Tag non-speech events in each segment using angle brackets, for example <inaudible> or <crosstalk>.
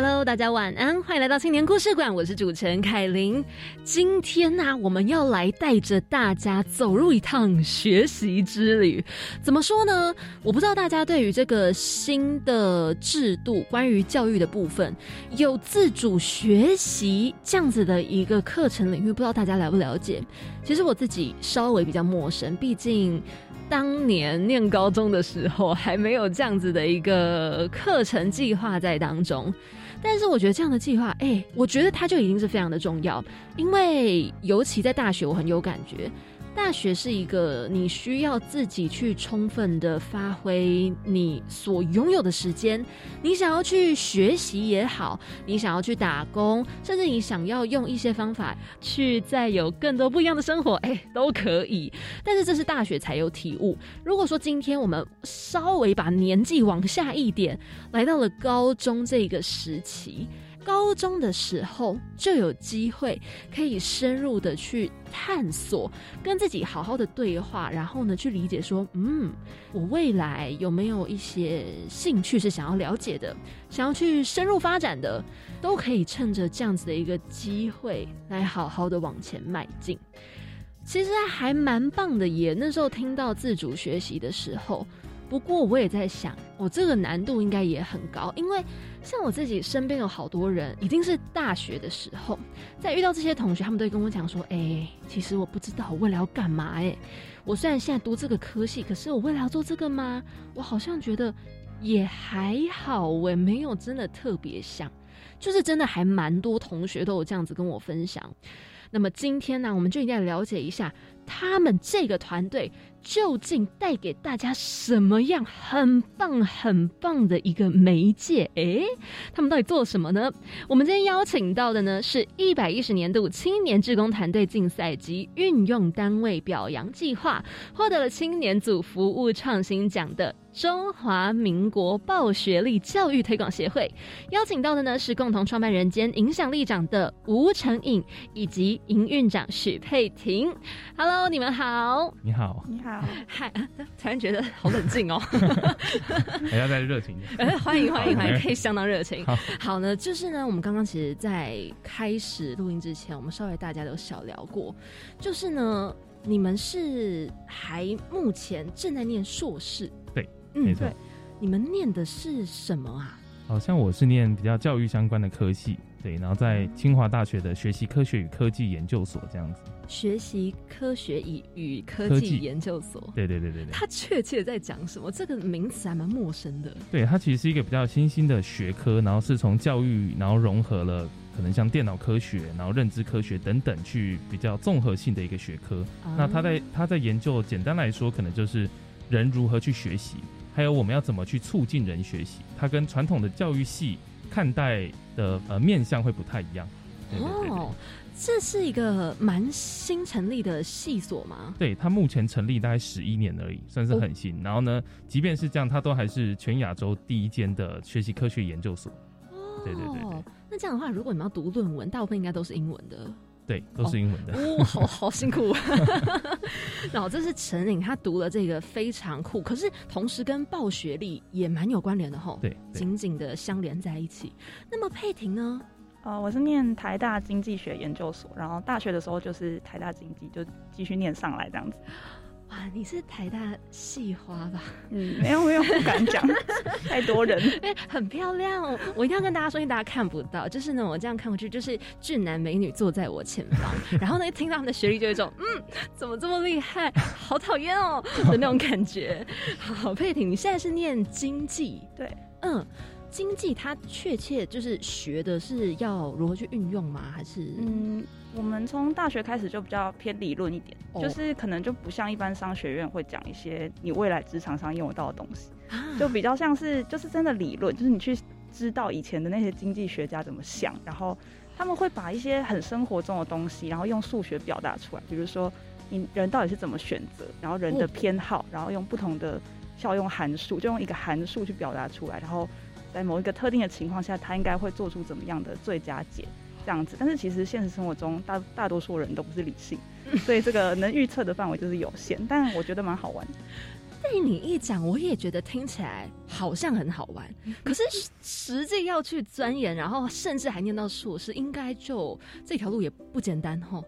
Hello，大家晚安，欢迎来到青年故事馆，我是主持人凯琳。今天呢，我们要来带着大家走入一趟学习之旅。怎么说呢？我不知道大家对于这个新的制度，关于教育的部分，有自主学习这样子的一个课程领域，不知道大家了不了解？其实我自己稍微比较陌生，毕竟。当年念高中的时候，还没有这样子的一个课程计划在当中。但是我觉得这样的计划，哎，我觉得它就已经是非常的重要，因为尤其在大学，我很有感觉。大学是一个你需要自己去充分的发挥你所拥有的时间，你想要去学习也好，你想要去打工，甚至你想要用一些方法去再有更多不一样的生活，<laughs> 哎，都可以。但是这是大学才有体悟。如果说今天我们稍微把年纪往下一点，来到了高中这个时期。高中的时候就有机会可以深入的去探索，跟自己好好的对话，然后呢去理解说，嗯，我未来有没有一些兴趣是想要了解的，想要去深入发展的，都可以趁着这样子的一个机会来好好的往前迈进。其实还蛮棒的耶。那时候听到自主学习的时候。不过我也在想，我这个难度应该也很高，因为像我自己身边有好多人，一定是大学的时候，在遇到这些同学，他们都会跟我讲说：“哎，其实我不知道我未来要干嘛。哎，我虽然现在读这个科系，可是我未来要做这个吗？我好像觉得也还好，我没有真的特别想，就是真的还蛮多同学都有这样子跟我分享。那么今天呢，我们就一定要了解一下他们这个团队。”究竟带给大家什么样很棒很棒的一个媒介？诶，他们到底做什么呢？我们今天邀请到的呢，是一百一十年度青年志工团队竞赛及运用单位表扬计划，获得了青年组服务创新奖的中华民国报学历教育推广协会。邀请到的呢，是共同创办人兼影响力长的吴成颖以及营运长许佩婷。Hello，你们好。你好。你好。嗨，<laughs> 突然觉得好冷静哦，<laughs> 还要再热情 <laughs> 哎，欢迎欢迎欢迎，可以相当热情。好呢，就是呢，我们刚刚其实，在开始录音之前，我们稍微大家都小聊过，就是呢，你们是还目前正在念硕士，对，嗯，对，你们念的是什么啊？好像我是念比较教育相关的科系。对，然后在清华大学的学习科学与科技研究所这样子。学习科学与与科技研究所。对对对对对。它确切在讲什么？这个名词还蛮陌生的。对，它其实是一个比较新兴的学科，然后是从教育，然后融合了可能像电脑科学，然后认知科学等等，去比较综合性的一个学科。那他在他在研究，简单来说，可能就是人如何去学习，还有我们要怎么去促进人学习。它跟传统的教育系。看待的呃面相会不太一样哦，这是一个蛮新成立的系所吗？对，它目前成立大概十一年而已，算是很新。然后呢，即便是这样，它都还是全亚洲第一间的学习科学研究所。哦，对对对。那这样的话，如果你们要读论文，大部分应该都是英文的。对，都是英文的。哦，好好辛苦。然后这是陈颖，他读了这个非常酷，可是同时跟报学历也蛮有关联的吼。对，紧紧的相连在一起。那么佩婷呢？呃，我是念台大经济学研究所，然后大学的时候就是台大经济，就继续念上来这样子。哇，你是台大系花吧？嗯，没有没有，不敢讲，<laughs> 太多人。哎，很漂亮，我一定要跟大家说，因为大家看不到，就是呢，我这样看过去，就是俊男美女坐在我前方，<laughs> 然后呢，一听到他们的学历，就有一种嗯，怎么这么厉害，好讨厌哦的那种感觉。好，佩婷，你现在是念经济？对，嗯。经济它确切就是学的是要如何去运用吗？还是嗯，我们从大学开始就比较偏理论一点，就是可能就不像一般商学院会讲一些你未来职场上用得到的东西，就比较像是就是真的理论，就是你去知道以前的那些经济学家怎么想，然后他们会把一些很生活中的东西，然后用数学表达出来，比如说你人到底是怎么选择，然后人的偏好，然后用不同的效用函数，就用一个函数去表达出来，然后在某一个特定的情况下，他应该会做出怎么样的最佳解，这样子。但是其实现实生活中大大多数人都不是理性，所以这个能预测的范围就是有限。但我觉得蛮好玩。被你一讲，我也觉得听起来好像很好玩。可是实际要去钻研，然后甚至还念到硕士，应该就这条路也不简单哈。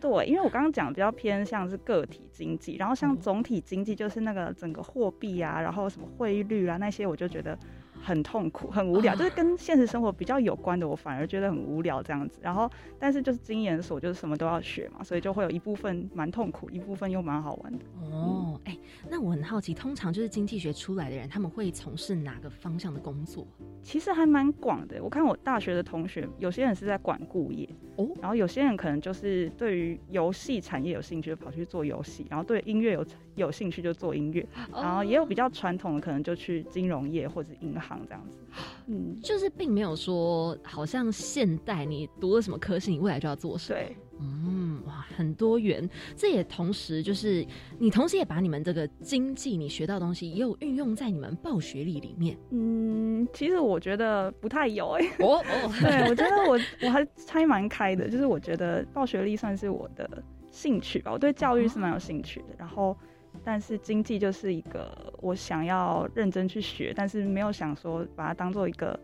对，因为我刚刚讲比较偏向是个体经济，然后像总体经济就是那个整个货币啊，然后什么汇率啊那些，我就觉得。很痛苦，很无聊，就是跟现实生活比较有关的，我反而觉得很无聊这样子。然后，但是就是经研所，就是什么都要学嘛，所以就会有一部分蛮痛苦，一部分又蛮好玩的。哦，哎，那我很好奇，通常就是经济学出来的人，他们会从事哪个方向的工作？其实还蛮广的。我看我大学的同学，有些人是在管顾业哦，然后有些人可能就是对于游戏产业有兴趣，跑去做游戏；然后对音乐有有兴趣就做音乐，然后也有比较传统的，可能就去金融业或者银行。这样子，嗯，就是并没有说，好像现代你读了什么科系，你未来就要做什么。嗯，哇，很多元。这也同时就是你同时也把你们这个经济你学到东西，也有运用在你们报学历里面。嗯，其实我觉得不太有哎。哦哦，<laughs> 对我觉得我我还猜蛮开的，就是我觉得报学历算是我的兴趣吧。我对教育是蛮有兴趣的，然后。但是经济就是一个我想要认真去学，但是没有想说把它当做一个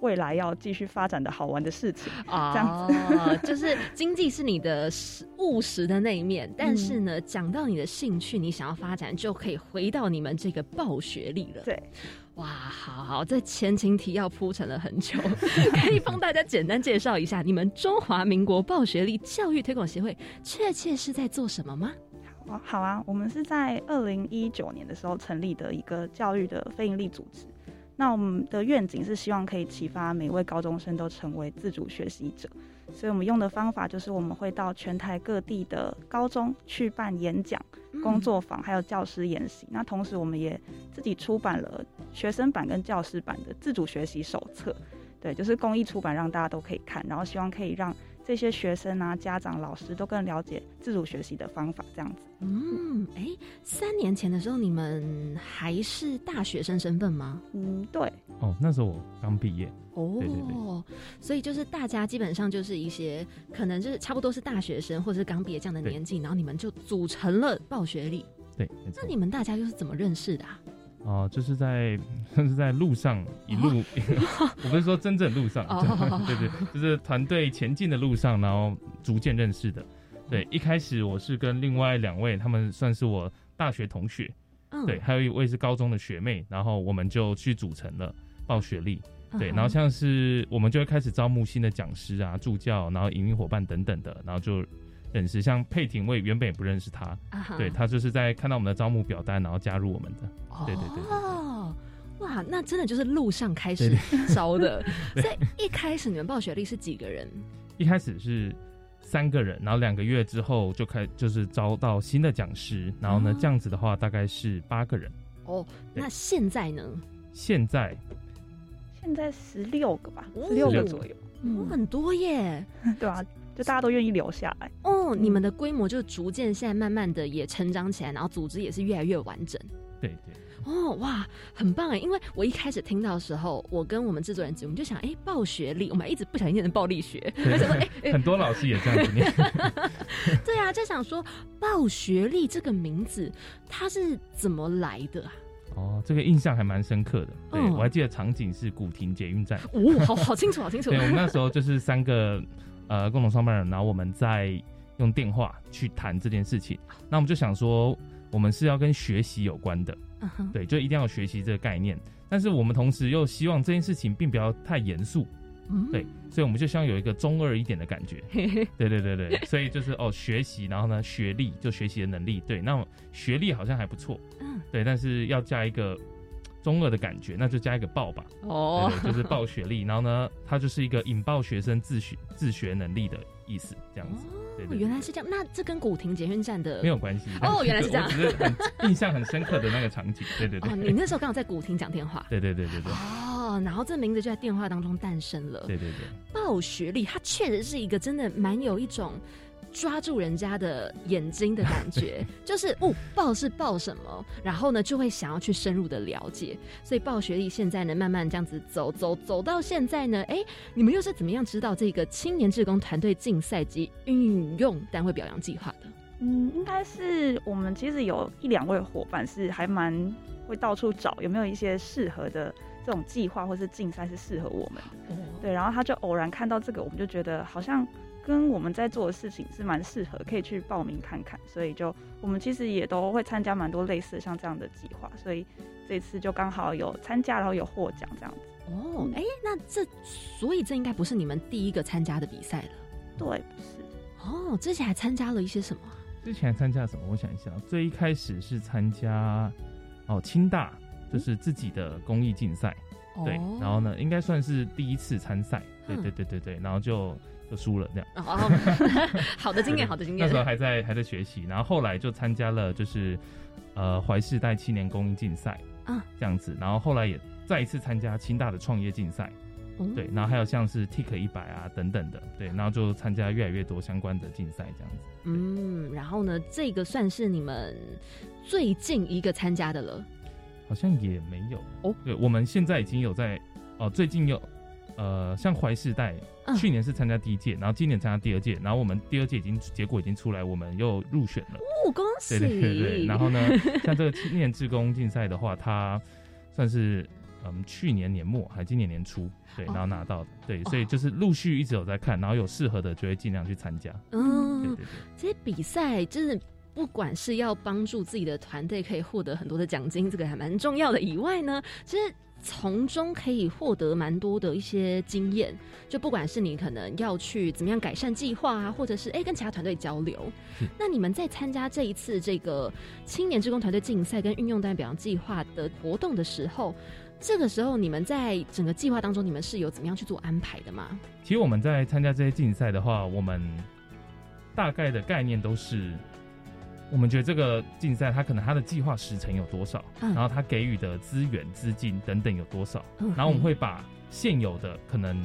未来要继续发展的好玩的事情啊。这样子，<laughs> 就是经济是你的实务实的那一面，但是呢，讲到你的兴趣，你想要发展，就可以回到你们这个暴学历了。对，哇，好好，这前情提要铺陈了很久，可以帮大家简单介绍一下，你们中华民国报学历教育推广协会确切是在做什么吗？哦，好啊，我们是在二零一九年的时候成立的一个教育的非营利组织。那我们的愿景是希望可以启发每位高中生都成为自主学习者。所以我们用的方法就是我们会到全台各地的高中去办演讲、工作坊，还有教师研习。那同时我们也自己出版了学生版跟教师版的自主学习手册。对，就是公益出版，让大家都可以看。然后希望可以让。这些学生啊，家长、老师都更了解自主学习的方法，这样子。嗯，哎，三年前的时候，你们还是大学生身份吗？嗯，对。哦，那时候我刚毕业。哦，对对对。所以就是大家基本上就是一些可能就是差不多是大学生或者是刚毕业这样的年纪，然后你们就组成了暴学历。对，那你们大家又是怎么认识的？哦，就是在是在路上一路，<laughs> 我不是说真正路上，对对，就是团队前进的路上，然后逐渐认识的。对，一开始我是跟另外两位，他们算是我大学同学，对，还有一位是高中的学妹，然后我们就去组成了报学历。对，然后像是我们就会开始招募新的讲师啊、助教，然后营运伙伴等等的，然后就。认识像佩婷，我也原本也不认识他，对他就是在看到我们的招募表单，然后加入我们的。对对对。哦，哇，那真的就是路上开始 <laughs> 招的。<laughs> 所以一开始你们报学历是几个人？一开始是三个人，然后两个月之后就开就是招到新的讲师，然后呢这样子的话大概是八个人。哦，那现在呢？现在现在十六个吧，十六个左右，嗯，很多耶，<laughs> 对啊。就大家都愿意留下来哦，你们的规模就逐渐现在慢慢的也成长起来，然后组织也是越来越完整。对对。哦哇，很棒哎！因为我一开始听到的时候，我跟我们制作人我们就想，哎，暴学历，我们一直不小心念成暴力学，<laughs> 而且说，哎，<laughs> 很多老师也这样子念。<laughs> 对啊，就想说暴学历这个名字它是怎么来的啊？哦，这个印象还蛮深刻的。对我还记得场景是古亭捷运站。哦，好好清楚，好清楚。对，我们那时候就是三个。呃，共同创办人，然后我们再用电话去谈这件事情。那我们就想说，我们是要跟学习有关的，对，就一定要学习这个概念。但是我们同时又希望这件事情并不要太严肃，对，所以我们就希望有一个中二一点的感觉。<laughs> 对对对对，所以就是哦，学习，然后呢，学历就学习的能力，对，那学历好像还不错，嗯，对，但是要加一个。中二的感觉，那就加一个爆吧。哦，就是爆学历，然后呢，它就是一个引爆学生自学自学能力的意思，这样子。哦，原来是这样。那这跟古亭捷运站的没有关系。哦，原来是这样。只是很印象很深刻的那个场景。对对对。哦，你那时候刚好在古亭讲电话。<laughs> 对对对对对。哦，然后这名字就在电话当中诞生了。对对对。爆学历，它确实是一个真的蛮有一种。抓住人家的眼睛的感觉，<laughs> 就是哦，报是报什么，然后呢就会想要去深入的了解。所以报学历现在呢，慢慢这样子走走走到现在呢，哎，你们又是怎么样知道这个青年志工团队竞赛及运用单位表扬计划的？嗯，应该是我们其实有一两位伙伴是还蛮会到处找有没有一些适合的这种计划或是竞赛是适合我们。对，然后他就偶然看到这个，我们就觉得好像。跟我们在做的事情是蛮适合，可以去报名看看，所以就我们其实也都会参加蛮多类似像这样的计划，所以这次就刚好有参加，然后有获奖这样子。哦，哎，那这所以这应该不是你们第一个参加的比赛了？对，不是。哦，之前还参加了一些什么？之前还参加什么？我想一下，最一开始是参加哦清大，就是自己的公益竞赛，对，然后呢，应该算是第一次参赛，对对对对对，然后就。就输了这样哦，<laughs> 好的经验，好的经验。那时候还在还在学习，然后后来就参加了就是呃怀世代青年公益竞赛啊这样子，然后后来也再一次参加清大的创业竞赛，对，然后还有像是 TIK 一百啊等等的，对，然后就参加越来越多相关的竞赛这样子。嗯，然后呢，这个算是你们最近一个参加的了？好像也没有哦，对，我们现在已经有在哦，最近有。呃，像怀世代，去年是参加第一届，然后今年参加第二届，然后我们第二届已经结果已经出来，我们又入选了。哦，恭喜！对对对对。然后呢，像这个青年志工竞赛的话，它算是嗯去年年末还今年年初，对，然后拿到的，对，所以就是陆续一直有在看，然后有适合的就会尽量去参加。嗯，对对对。这些比赛就是不管是要帮助自己的团队可以获得很多的奖金，这个还蛮重要的以外呢，其实。从中可以获得蛮多的一些经验，就不管是你可能要去怎么样改善计划啊，或者是哎跟其他团队交流。那你们在参加这一次这个青年职工团队竞赛跟运用代表扬计划的活动的时候，这个时候你们在整个计划当中，你们是有怎么样去做安排的吗？其实我们在参加这些竞赛的话，我们大概的概念都是。我们觉得这个竞赛，它可能它的计划时程有多少，然后它给予的资源、资金等等有多少，然后我们会把现有的可能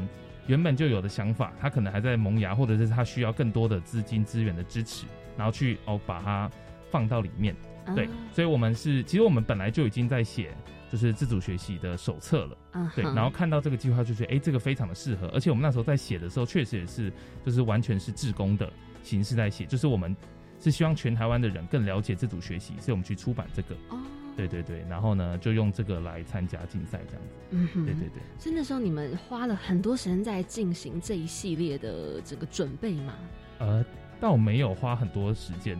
原本就有的想法，它可能还在萌芽，或者是它需要更多的资金资源的支持，然后去哦把它放到里面。对，所以我们是其实我们本来就已经在写就是自主学习的手册了，对，然后看到这个计划就觉得哎这个非常的适合，而且我们那时候在写的时候确实也是就是完全是自工的形式在写，就是我们。是希望全台湾的人更了解自主学习，所以我们去出版这个。哦，对对对，然后呢，就用这个来参加竞赛这样子。嗯哼，对对对。所以那时候你们花了很多时间在进行这一系列的这个准备吗？呃，倒没有花很多时间。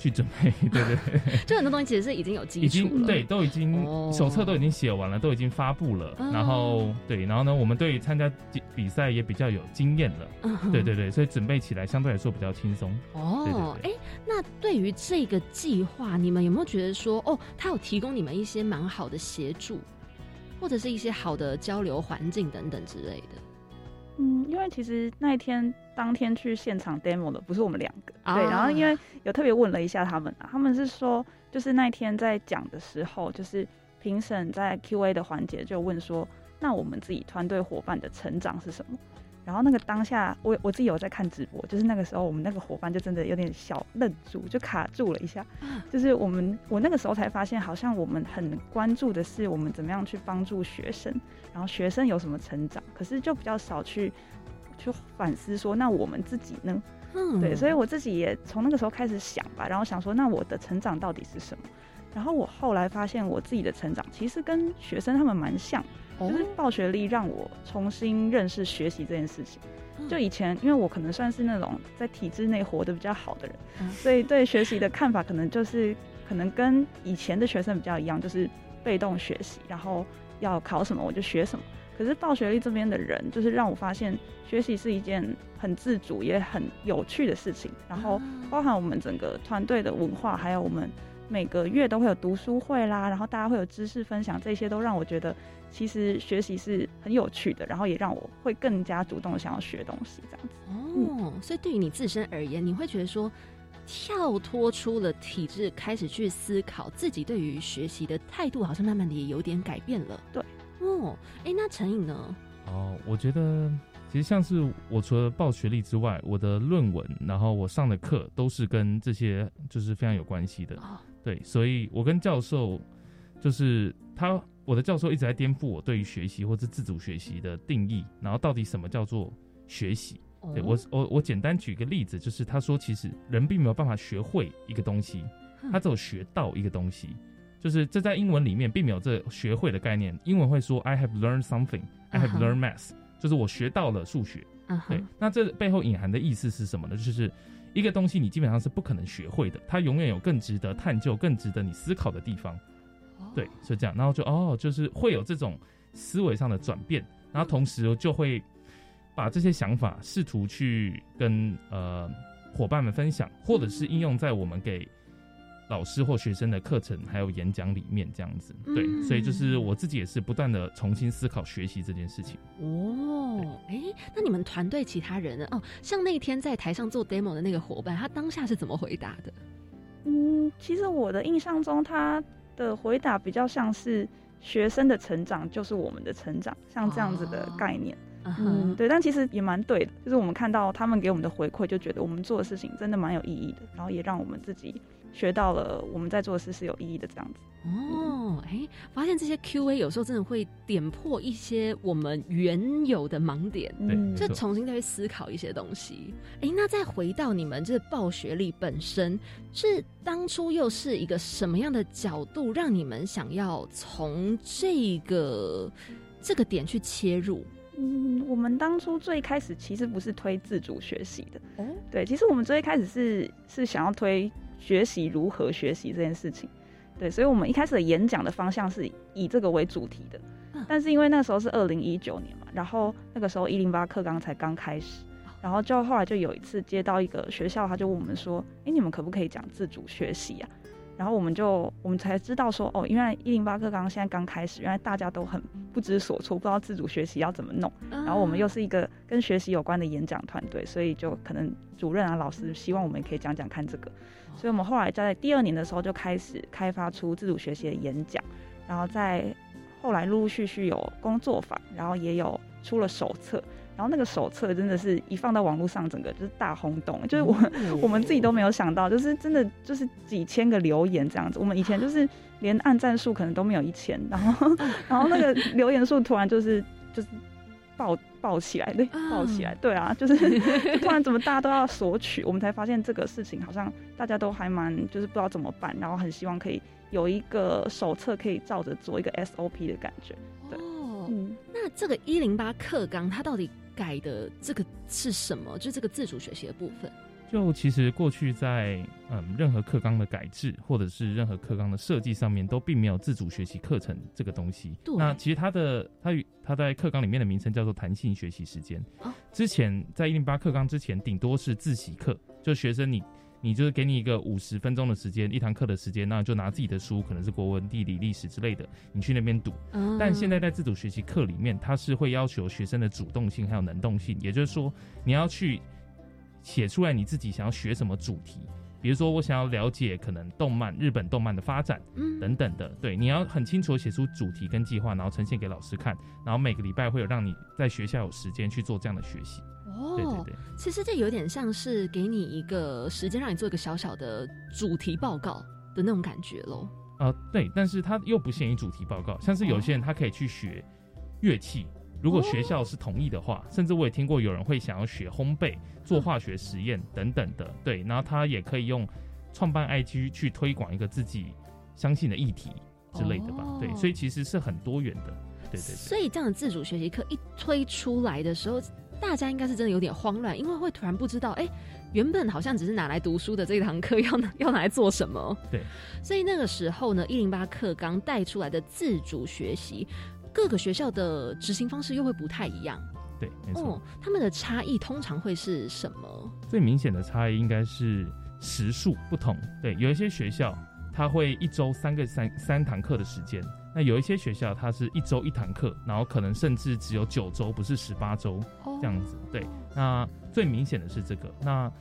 去准备，对 <laughs> 对。对，就很多东西其实是已经有基础了，对，都已经手册都已经写完了，都已经发布了，然后对，然后呢，我们对参加比赛也比较有经验了，对对对，所以准备起来相对来说比较轻松。哦，哎，那对于这个计划，你们有没有觉得说，哦，他有提供你们一些蛮好的协助，或者是一些好的交流环境等等之类的？嗯，因为其实那一天当天去现场 demo 的不是我们两个，对，然后因为有特别问了一下他们啊，他们是说，就是那一天在讲的时候，就是评审在 Q&A 的环节就问说，那我们自己团队伙伴的成长是什么？然后那个当下，我我自己有在看直播，就是那个时候我们那个伙伴就真的有点小愣住，就卡住了一下。就是我们我那个时候才发现，好像我们很关注的是我们怎么样去帮助学生，然后学生有什么成长，可是就比较少去去反思说，那我们自己呢？嗯，对，所以我自己也从那个时候开始想吧，然后想说，那我的成长到底是什么？然后我后来发现，我自己的成长其实跟学生他们蛮像。就是报学历让我重新认识学习这件事情。就以前，因为我可能算是那种在体制内活得比较好的人，所以对学习的看法可能就是可能跟以前的学生比较一样，就是被动学习，然后要考什么我就学什么。可是报学历这边的人，就是让我发现学习是一件很自主也很有趣的事情。然后包含我们整个团队的文化，还有我们每个月都会有读书会啦，然后大家会有知识分享，这些都让我觉得。其实学习是很有趣的，然后也让我会更加主动的想要学东西这样子。哦，所以对于你自身而言，你会觉得说，跳脱出了体制，开始去思考自己对于学习的态度，好像慢慢的也有点改变了。对，哦，哎，那陈颖呢？哦，我觉得其实像是我除了报学历之外，我的论文，然后我上的课都是跟这些就是非常有关系的。对，所以我跟教授就是他，我的教授一直在颠覆我对于学习或者自主学习的定义，然后到底什么叫做学习？对我，我我简单举一个例子，就是他说，其实人并没有办法学会一个东西，他只有学到一个东西。就是这在英文里面并没有这学会的概念。英文会说 I have learned something, I have learned math，就是我学到了数学。对，那这背后隐含的意思是什么呢？就是一个东西你基本上是不可能学会的，它永远有更值得探究、更值得你思考的地方。对，是这样。然后就哦，就是会有这种思维上的转变，然后同时就会。把这些想法试图去跟呃伙伴们分享，或者是应用在我们给老师或学生的课程还有演讲里面，这样子。对，所以就是我自己也是不断的重新思考学习这件事情。哦，哎，那你们团队其他人呢？哦，像那天在台上做 demo 的那个伙伴，他当下是怎么回答的？嗯，其实我的印象中，他的回答比较像是学生的成长就是我们的成长，像这样子的概念。嗯，对，但其实也蛮对的，就是我们看到他们给我们的回馈，就觉得我们做的事情真的蛮有意义的，然后也让我们自己学到了我们在做的事是有意义的这样子。哦，哎，发现这些 Q&A 有时候真的会点破一些我们原有的盲点，对，就重新再去思考一些东西。哎，那再回到你们这报学历本身，是当初又是一个什么样的角度，让你们想要从这个这个点去切入？嗯，我们当初最开始其实不是推自主学习的，哦，对，其实我们最开始是是想要推学习如何学习这件事情，对，所以我们一开始的演讲的方向是以这个为主题的，但是因为那时候是二零一九年嘛，然后那个时候一零八课纲才刚开始，然后就后来就有一次接到一个学校，他就问我们说，哎，你们可不可以讲自主学习呀？然后我们就我们才知道说哦，因为一零八课刚现在刚开始，原来大家都很不知所措，不知道自主学习要怎么弄。然后我们又是一个跟学习有关的演讲团队，所以就可能主任啊、老师希望我们可以讲讲看这个。所以我们后来在第二年的时候就开始开发出自主学习的演讲，然后在后来陆陆续续有工作坊，然后也有出了手册。然后那个手册真的是一放到网络上，整个就是大轰动，就是我我们自己都没有想到，就是真的就是几千个留言这样子。我们以前就是连按赞数可能都没有一千，然后然后那个留言数突然就是就是爆爆起来，对，爆起来，对啊，就是 <laughs> 突然怎么大家都要索取，我们才发现这个事情好像大家都还蛮就是不知道怎么办，然后很希望可以有一个手册可以照着做一个 SOP 的感觉。哦，嗯，那这个一零八课纲它到底？改的这个是什么？就这个自主学习的部分。就其实过去在嗯任何课纲的改制，或者是任何课纲的设计上面，都并没有自主学习课程这个东西。那其实它的它与它在课纲里面的名称叫做弹性学习时间。之前在一零八课纲之前，顶多是自习课，就学生你。你就是给你一个五十分钟的时间，一堂课的时间，那就拿自己的书，可能是国文、地理、历史之类的，你去那边读。但现在在自主学习课里面，它是会要求学生的主动性还有能动性，也就是说，你要去写出来你自己想要学什么主题。比如说，我想要了解可能动漫、日本动漫的发展，等等的。对，你要很清楚写出主题跟计划，然后呈现给老师看，然后每个礼拜会有让你在学校有时间去做这样的学习。哦，对对对，其实这有点像是给你一个时间，让你做一个小小的主题报告的那种感觉喽。呃，对，但是它又不限于主题报告，像是有些人他可以去学乐器，如果学校是同意的话，甚至我也听过有人会想要学烘焙、做化学实验等等的。对，然后他也可以用创办 IG 去推广一个自己相信的议题之类的吧。对，所以其实是很多元的。对对。所以这样的自主学习课一推出来的时候。大家应该是真的有点慌乱，因为会突然不知道，哎，原本好像只是拿来读书的这一堂课，要拿要拿来做什么？对，所以那个时候呢，一零八课纲带出来的自主学习，各个学校的执行方式又会不太一样。对，没错。他们的差异通常会是什么？最明显的差异应该是时数不同。对，有一些学校，他会一周三个三三堂课的时间。那有一些学校，它是一周一堂课，然后可能甚至只有九周，不是十八周这样子。对，那最明显的是这个。那，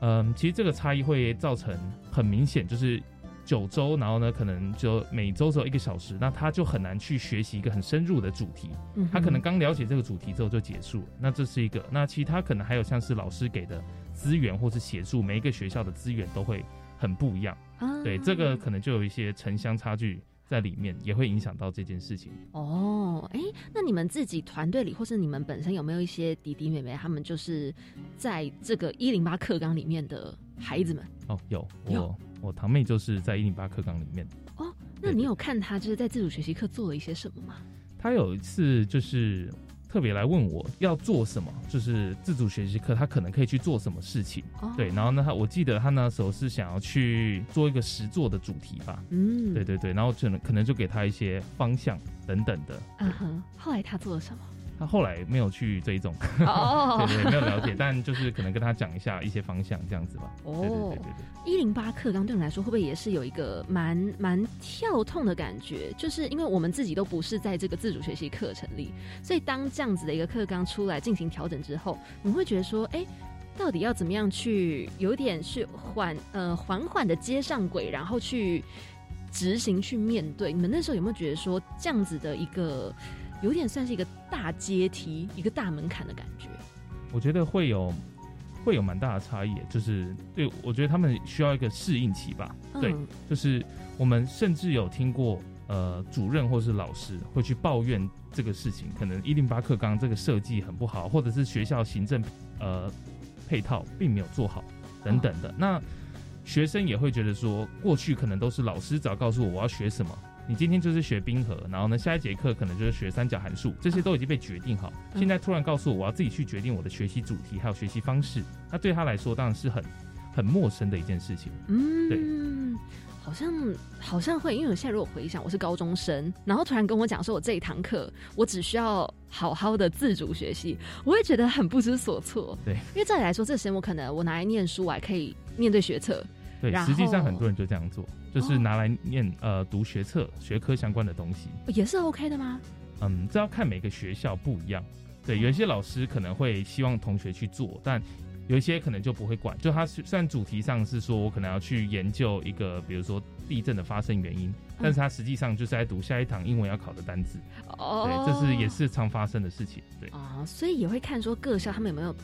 嗯，其实这个差异会造成很明显，就是九周，然后呢，可能就每周只有一个小时，那他就很难去学习一个很深入的主题。他可能刚了解这个主题之后就结束了。那这是一个。那其他可能还有像是老师给的资源或是协助，每一个学校的资源都会很不一样。对，这个可能就有一些城乡差距在里面，也会影响到这件事情。哦，哎，那你们自己团队里，或是你们本身有没有一些弟弟妹妹，他们就是在这个一零八课纲里面的孩子们？哦，有，我我堂妹就是在一零八课纲里面。哦，那你有看她就是在自主学习课做了一些什么吗？她有一次就是。特别来问我要做什么，就是自主学习课，他可能可以去做什么事情？对，然后呢，他我记得他那时候是想要去做一个实作的主题吧？嗯，对对对，然后可能可能就给他一些方向等等的。嗯哼，后来他做了什么？他后来没有去这一种，对对，没有了解，但就是可能跟他讲一下一些方向这样子吧。哦，对对对对对。一零八课纲对我们来说会不会也是有一个蛮蛮跳痛的感觉？就是因为我们自己都不是在这个自主学习课程里，所以当这样子的一个课纲出来进行调整之后，你会觉得说，哎，到底要怎么样去有点去缓呃缓缓的接上轨，然后去执行去面对？你们那时候有没有觉得说这样子的一个？有点算是一个大阶梯，一个大门槛的感觉。我觉得会有会有蛮大的差异，就是对我觉得他们需要一个适应期吧。对，就是我们甚至有听过呃主任或是老师会去抱怨这个事情，可能一零八课纲这个设计很不好，或者是学校行政呃配套并没有做好等等的。那学生也会觉得说，过去可能都是老师只要告诉我我要学什么。你今天就是学冰河，然后呢，下一节课可能就是学三角函数，这些都已经被决定好。现在突然告诉我，我要自己去决定我的学习主题还有学习方式，那对他来说当然是很很陌生的一件事情。嗯，对，好像好像会，因为我现在如果回想，我是高中生，然后突然跟我讲说，我这一堂课我只需要好好的自主学习，我会觉得很不知所措。<laughs> 对，因为这里来说，这时间我可能我拿来念书，我还可以面对学测。对，实际上很多人就这样做。就是拿来念呃读学测学科相关的东西，也是 OK 的吗？嗯，这要看每个学校不一样。对，有一些老师可能会希望同学去做，但有一些可能就不会管。就他虽然主题上是说我可能要去研究一个，比如说地震的发生原因，但是他实际上就是在读下一堂英文要考的单词。哦，对，这是也是常发生的事情。对啊，所以也会看说各校他们有没有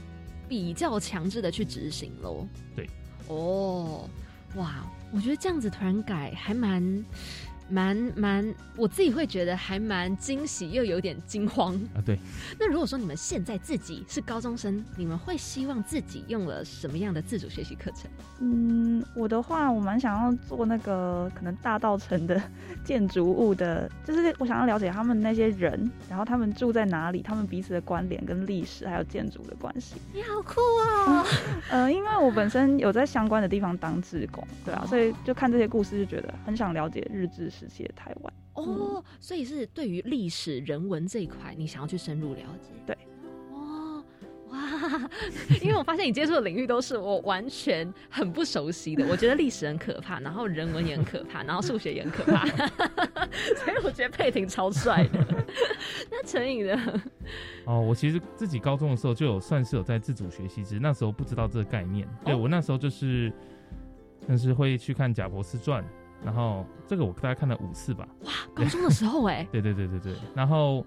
比较强制的去执行喽。对，哦，哇。我觉得这样子突然改还蛮。蛮蛮，我自己会觉得还蛮惊喜，又有点惊慌啊。对，那如果说你们现在自己是高中生，你们会希望自己用了什么样的自主学习课程？嗯，我的话，我蛮想要做那个可能大道城的 <laughs> 建筑物的，就是我想要了解他们那些人，然后他们住在哪里，他们彼此的关联跟历史还有建筑的关系。你好酷啊！呃，因为我本身有在相关的地方当志工，对啊，所以就看这些故事就觉得很想了解日治。时期的台湾哦，所以是对于历史人文这一块，你想要去深入了解？对，哦，哇，<laughs> 因为我发现你接触的领域都是我完全很不熟悉的。我觉得历史很可怕，然后人文也很可怕，然后数学也很可怕，<laughs> 所以我觉得佩婷超帅的。<laughs> 那陈颖的哦，我其实自己高中的时候就有算是有在自主学习，只是那时候不知道这个概念。对我那时候就是，但是会去看贾博士传。然后这个我大概看了五次吧。哇，高中的时候 <laughs> 哎。对对对对对。然后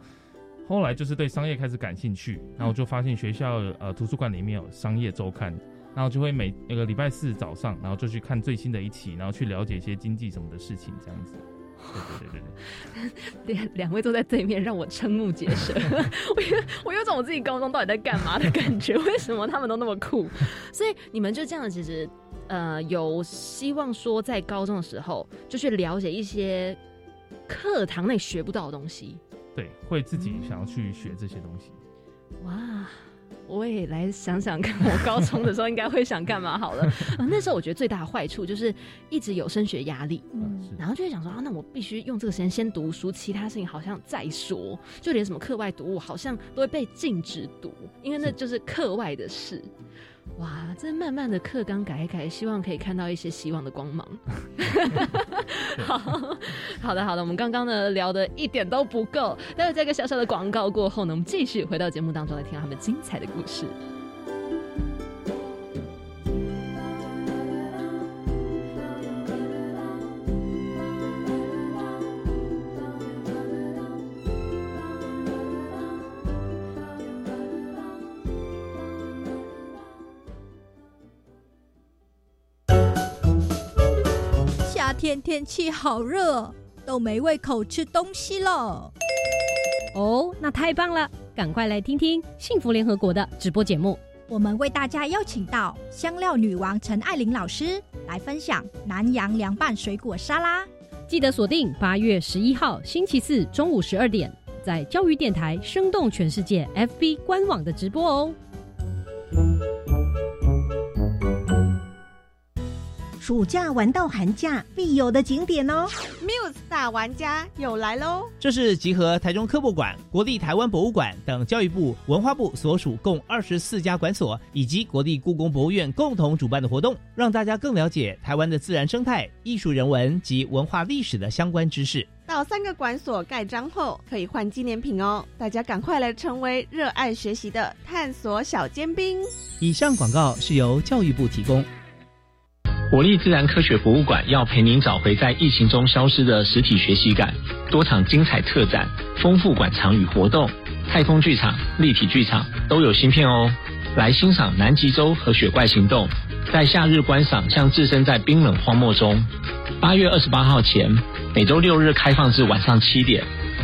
后来就是对商业开始感兴趣，然后就发现学校呃图书馆里面有商业周刊，然后就会每那个礼拜四早上，然后就去看最新的一期，然后去了解一些经济什么的事情，这样子。对对对对。<laughs> 两两位坐在对面，让我瞠目结舌。<laughs> 我有我有种我自己高中到底在干嘛的感觉？为什么他们都那么酷？所以你们就这样其实。呃，有希望说在高中的时候就去了解一些课堂内学不到的东西，对，会自己想要去学这些东西。哇，我也来想想看，我高中的时候应该会想干嘛好了。<laughs> 那时候我觉得最大的坏处就是一直有升学压力，嗯，然后就会想说啊，那我必须用这个时间先读书，其他事情好像再说，就连什么课外读物好像都会被禁止读，因为那就是课外的事。哇，这慢慢的课纲改一改，希望可以看到一些希望的光芒。好 <laughs> 好的好的，我们刚刚呢聊的一点都不够，待会在一个小小的广告过后呢，我们继续回到节目当中来听他们精彩的故事。天天气好热，都没胃口吃东西了。哦，那太棒了！赶快来听听幸福联合国的直播节目。我们为大家邀请到香料女王陈爱玲老师来分享南洋凉拌水果沙拉。记得锁定八月十一号星期四中午十二点，在教育电台生动全世界 FB 官网的直播哦。暑假玩到寒假必有的景点哦！Muse 大玩家又来喽！这是集合台中科博馆、国立台湾博物馆等教育部、文化部所属共二十四家馆所，以及国立故宫博物院共同主办的活动，让大家更了解台湾的自然生态、艺术人文及文化历史的相关知识。到三个馆所盖章后，可以换纪念品哦！大家赶快来成为热爱学习的探索小尖兵。以上广告是由教育部提供。国立自然科学博物馆要陪您找回在疫情中消失的实体学习感，多场精彩特展，丰富馆藏与活动，太空剧场、立体剧场都有新片哦。来欣赏南极洲和雪怪行动，在夏日观赏像置身在冰冷荒漠中。八月二十八号前，每周六日开放至晚上七点。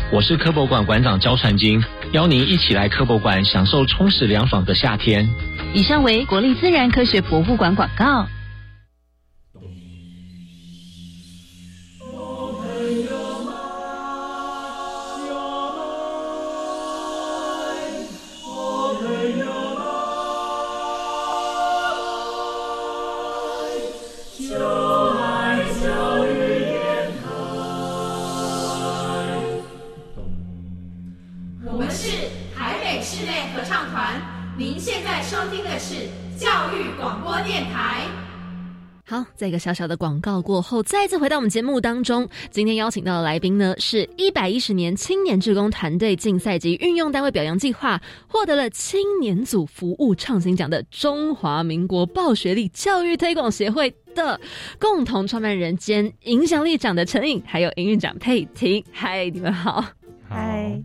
我是科博馆馆长焦传金，邀您一起来科博馆享受充实凉爽的夏天。以上为国立自然科学博物馆广告。好在一个小小的广告过后，再次回到我们节目当中。今天邀请到的来宾呢，是一百一十年青年志工团队竞赛及运用单位表扬计划获得了青年组服务创新奖的中华民国报学历教育推广协会的共同创办人兼影响力长的陈颖，还有营运长佩婷。嗨，你们好。嗨，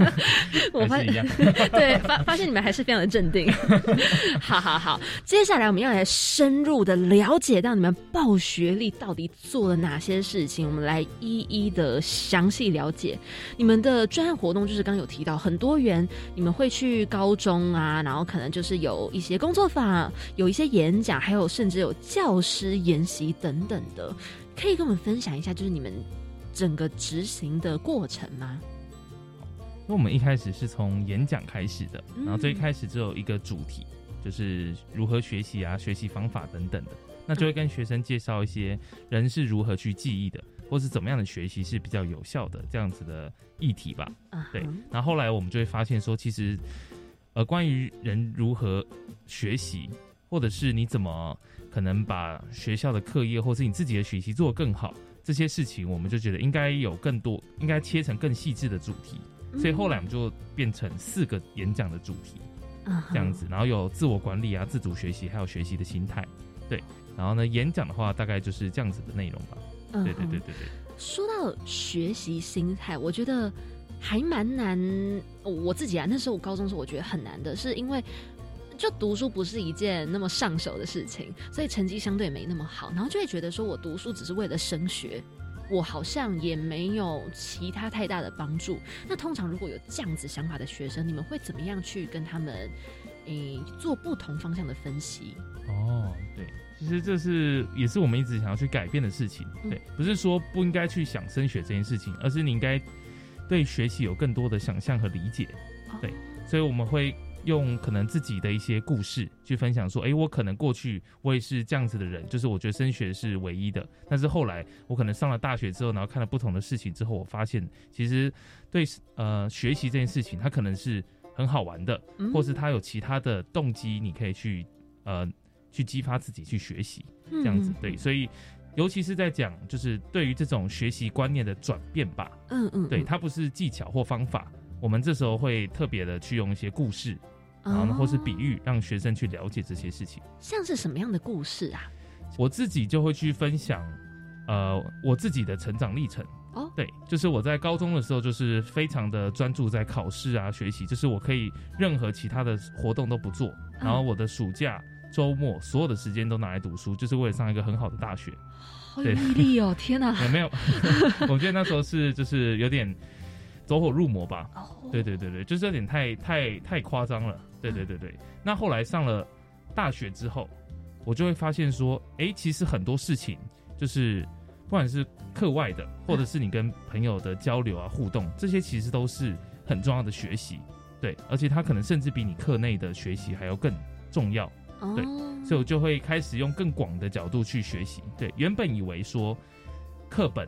<laughs> 我发现 <laughs> 对发发现你们还是非常的镇定，<laughs> 好好好。接下来我们要来深入的了解到你们报学历到底做了哪些事情，我们来一一的详细了解你们的专案活动。就是刚有提到很多元，你们会去高中啊，然后可能就是有一些工作坊，有一些演讲，还有甚至有教师研习等等的，可以跟我们分享一下，就是你们整个执行的过程吗？因为我们一开始是从演讲开始的，然后最开始只有一个主题，就是如何学习啊、学习方法等等的，那就会跟学生介绍一些人是如何去记忆的，或是怎么样的学习是比较有效的这样子的议题吧。对，然后后来我们就会发现说，其实呃，关于人如何学习，或者是你怎么可能把学校的课业或是你自己的学习做得更好，这些事情，我们就觉得应该有更多，应该切成更细致的主题。所以后来我们就变成四个演讲的主题，这样子，然后有自我管理啊、自主学习，还有学习的心态，对。然后呢，演讲的话大概就是这样子的内容吧。对对对对对。说到学习心态，我觉得还蛮难。我自己啊，那时候我高中时候我觉得很难的，是因为就读书不是一件那么上手的事情，所以成绩相对没那么好，然后就会觉得说我读书只是为了升学。我好像也没有其他太大的帮助。那通常如果有这样子想法的学生，你们会怎么样去跟他们，诶，做不同方向的分析？哦，对，其实这是也是我们一直想要去改变的事情。对，不是说不应该去想升学这件事情，而是你应该对学习有更多的想象和理解。对，所以我们会。用可能自己的一些故事去分享，说，哎，我可能过去我也是这样子的人，就是我觉得升学是唯一的，但是后来我可能上了大学之后，然后看了不同的事情之后，我发现其实对呃学习这件事情，它可能是很好玩的，或是它有其他的动机，你可以去呃去激发自己去学习这样子，对，所以尤其是在讲就是对于这种学习观念的转变吧，嗯嗯，对，它不是技巧或方法，我们这时候会特别的去用一些故事。然后呢，或是比喻，让学生去了解这些事情。像是什么样的故事啊？我自己就会去分享，呃，我自己的成长历程。哦，对，就是我在高中的时候，就是非常的专注在考试啊、学习，就是我可以任何其他的活动都不做，然后我的暑假、周末所有的时间都拿来读书，就是为了上一个很好的大学。好有毅力哦！天哪，<laughs> 没有，<laughs> 我觉得那时候是就是有点走火入魔吧。对对对对，就是有点太太太夸张了。对对对对，那后来上了大学之后，我就会发现说，哎，其实很多事情就是不管是课外的，或者是你跟朋友的交流啊互动，这些其实都是很重要的学习。对，而且它可能甚至比你课内的学习还要更重要。对，所以我就会开始用更广的角度去学习。对，原本以为说课本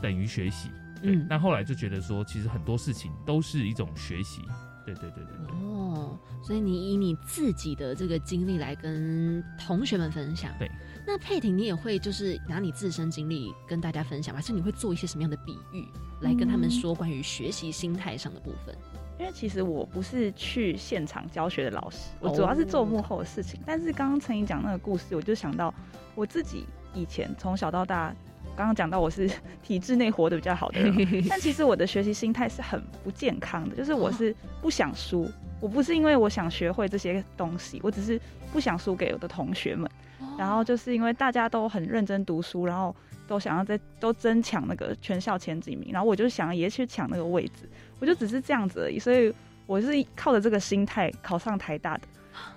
等于学习，嗯，那后来就觉得说，其实很多事情都是一种学习。对对对对对。哦，所以你以你自己的这个经历来跟同学们分享。对，那佩婷，你也会就是拿你自身经历跟大家分享，还是你会做一些什么样的比喻来跟他们说关于学习心态上的部分？因为其实我不是去现场教学的老师，我主要是做幕后的事情。但是刚刚陈颖讲那个故事，我就想到我自己以前从小到大。刚刚讲到我是 <laughs> 体制内活得比较好的人，<laughs> 但其实我的学习心态是很不健康的，就是我是不想输，我不是因为我想学会这些东西，我只是不想输给我的同学们。然后就是因为大家都很认真读书，然后都想要在都争抢那个全校前几名，然后我就想也去抢那个位置，我就只是这样子而已，所以我是靠着这个心态考上台大的。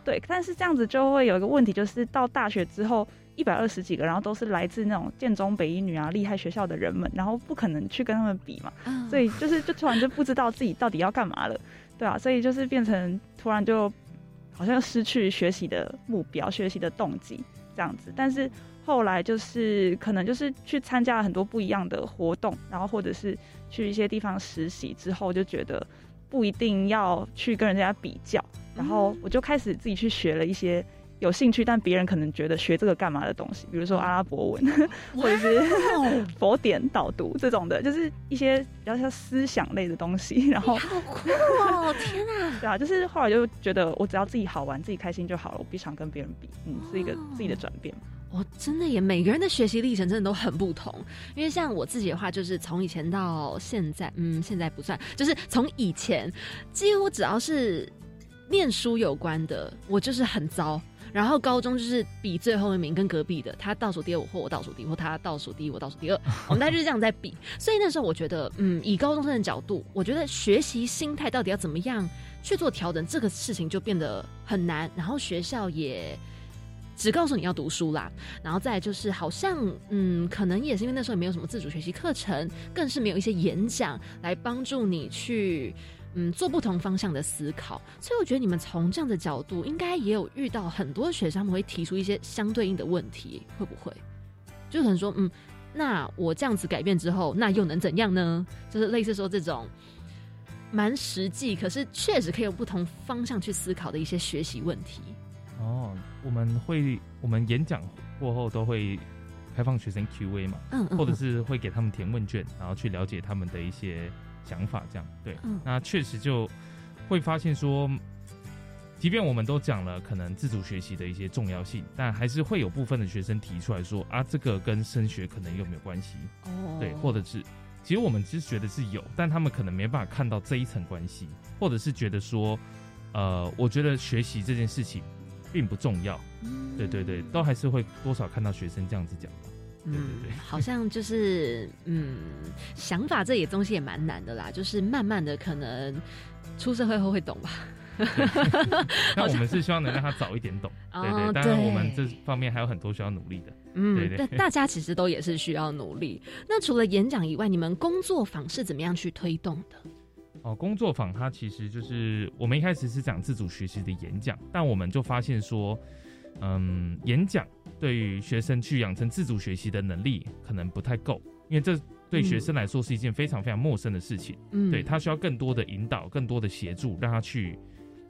对，但是这样子就会有一个问题，就是到大学之后。一百二十几个，然后都是来自那种建中、北一女啊厉害学校的人们，然后不可能去跟他们比嘛，所以就是就突然就不知道自己到底要干嘛了，对啊，所以就是变成突然就好像失去学习的目标、学习的动机这样子。但是后来就是可能就是去参加了很多不一样的活动，然后或者是去一些地方实习之后，就觉得不一定要去跟人家比较，然后我就开始自己去学了一些。有兴趣，但别人可能觉得学这个干嘛的东西，比如说阿拉伯文，或者是 <laughs> 佛典导读这种的，就是一些比较像思想类的东西。然后好酷哦！天啊，<laughs> 对啊，就是后来就觉得我只要自己好玩、自己开心就好了，我不想跟别人比。嗯，是一个自己的转变。哦，真的也，每个人的学习历程真的都很不同。因为像我自己的话，就是从以前到现在，嗯，现在不算，就是从以前几乎只要是念书有关的，我就是很糟。然后高中就是比最后一名跟隔壁的，他倒数第二或我倒数第一，或他倒数第一我倒数第二，我们大家就是这样在比。所以那时候我觉得，嗯，以高中生的角度，我觉得学习心态到底要怎么样去做调整，这个事情就变得很难。然后学校也只告诉你要读书啦，然后再就是好像，嗯，可能也是因为那时候也没有什么自主学习课程，更是没有一些演讲来帮助你去。嗯，做不同方向的思考，所以我觉得你们从这样的角度，应该也有遇到很多学生，他们会提出一些相对应的问题，会不会？就可能说，嗯，那我这样子改变之后，那又能怎样呢？就是类似说这种蛮实际，可是确实可以有不同方向去思考的一些学习问题。哦，我们会，我们演讲过后都会开放学生 Q&A 嘛，嗯，或者是会给他们填问卷，然后去了解他们的一些。想法这样对，那确实就会发现说，即便我们都讲了可能自主学习的一些重要性，但还是会有部分的学生提出来说啊，这个跟升学可能有没有关系？哦，对，或者是其实我们其实觉得是有，但他们可能没办法看到这一层关系，或者是觉得说，呃，我觉得学习这件事情并不重要。对对对，都还是会多少看到学生这样子讲。嗯，好像就是嗯，想法这些东西也蛮难的啦，就是慢慢的可能出社会后会懂吧。<laughs> 那我们是希望能让他早一点懂，对对，当然我们这方面还有很多需要努力的。嗯，对，<laughs> 大家其实都也是需要努力。那除了演讲以外，你们工作坊是怎么样去推动的？哦，工作坊它其实就是我们一开始是讲自主学习的演讲，但我们就发现说，嗯，演讲。对于学生去养成自主学习的能力，可能不太够，因为这对学生来说是一件非常非常陌生的事情。嗯，对他需要更多的引导，更多的协助，让他去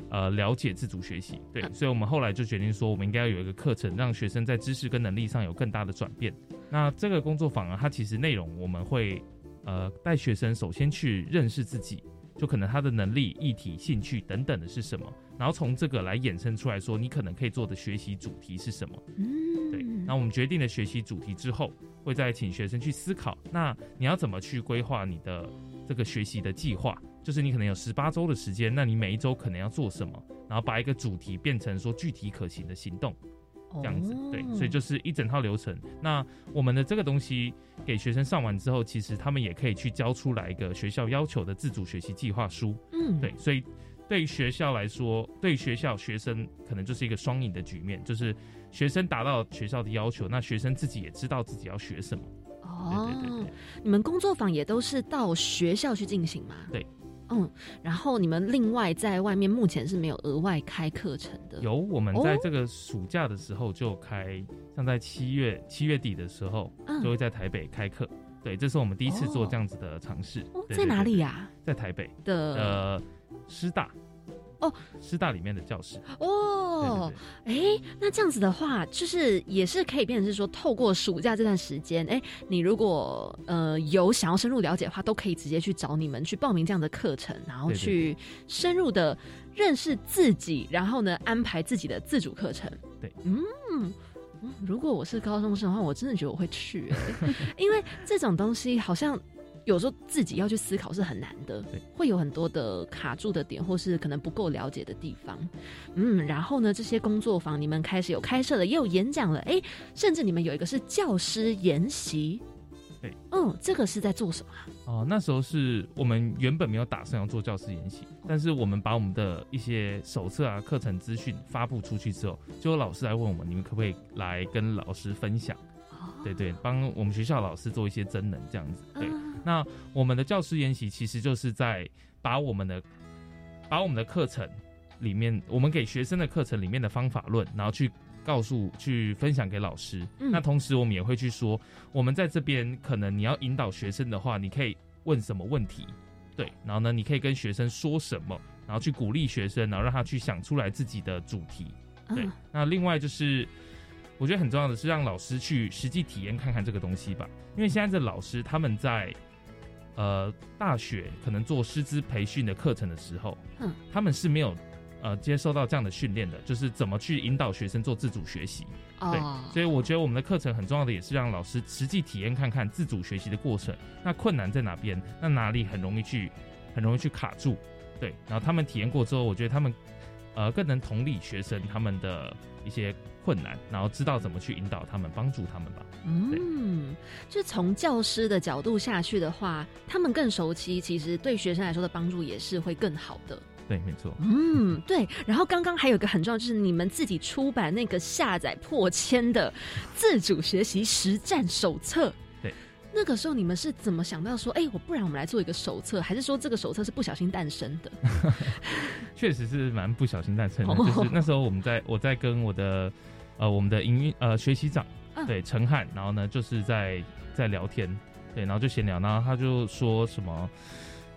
呃了解自主学习。对，所以我们后来就决定说，我们应该要有一个课程，让学生在知识跟能力上有更大的转变。那这个工作坊啊，它其实内容我们会呃带学生首先去认识自己，就可能他的能力、议题、兴趣等等的是什么。然后从这个来衍生出来说，你可能可以做的学习主题是什么？嗯，对。那我们决定了学习主题之后，会再请学生去思考，那你要怎么去规划你的这个学习的计划？就是你可能有十八周的时间，那你每一周可能要做什么？然后把一个主题变成说具体可行的行动。这样子。对，所以就是一整套流程。那我们的这个东西给学生上完之后，其实他们也可以去交出来一个学校要求的自主学习计划书。嗯，对，所以对于学校来说，对学校学生可能就是一个双赢的局面，就是学生达到学校的要求，那学生自己也知道自己要学什么。哦，对对对，你们工作坊也都是到学校去进行吗？对，嗯，然后你们另外在外面目前是没有额外开课程的。有，我们在这个暑假的时候就开，像在七月七月底的时候，就会在台北开课。对，这是我们第一次做这样子的尝试。在哪里呀？在台北的呃师大。哦，师大里面的教室。哦，哎，那这样子的话，就是也是可以变成是说，透过暑假这段时间，哎，你如果呃有想要深入了解的话，都可以直接去找你们去报名这样的课程，然后去深入的认识自己，然后呢安排自己的自主课程。对，嗯，如果我是高中生的话，我真的觉得我会去，<laughs> 因为这种东西好像。有时候自己要去思考是很难的，会有很多的卡住的点，或是可能不够了解的地方。嗯，然后呢，这些工作坊你们开始有开设了，也有演讲了，哎，甚至你们有一个是教师研习。对，嗯，这个是在做什么？哦，那时候是我们原本没有打算要做教师研习，但是我们把我们的一些手册啊、课程资讯发布出去之后，就有老师来问我们，你们可不可以来跟老师分享？对对，帮我们学校老师做一些真能这样子。对，那我们的教师研习其实就是在把我们的把我们的课程里面，我们给学生的课程里面的方法论，然后去告诉、去分享给老师。那同时，我们也会去说，我们在这边可能你要引导学生的话，你可以问什么问题？对，然后呢，你可以跟学生说什么？然后去鼓励学生，然后让他去想出来自己的主题。对，那另外就是。我觉得很重要的是让老师去实际体验看看这个东西吧，因为现在的老师他们在呃大学可能做师资培训的课程的时候，嗯，他们是没有呃接受到这样的训练的，就是怎么去引导学生做自主学习。对，所以我觉得我们的课程很重要的也是让老师实际体验看看自主学习的过程，那困难在哪边？那哪里很容易去很容易去卡住？对，然后他们体验过之后，我觉得他们呃更能同理学生他们的一些。困难，然后知道怎么去引导他们，帮助他们吧。嗯，就从教师的角度下去的话，他们更熟悉，其实对学生来说的帮助也是会更好的。对，没错。嗯，对。然后刚刚还有一个很重要，就是你们自己出版那个下载破千的自主学习实战手册。对那个时候你们是怎么想到说，哎，我不然我们来做一个手册，还是说这个手册是不小心诞生的？<laughs> 确实是蛮不小心诞生的，<laughs> 就是那时候我们在我在跟我的呃我们的营运呃学习长对陈汉，然后呢就是在在聊天，对，然后就闲聊，然后他就说什么。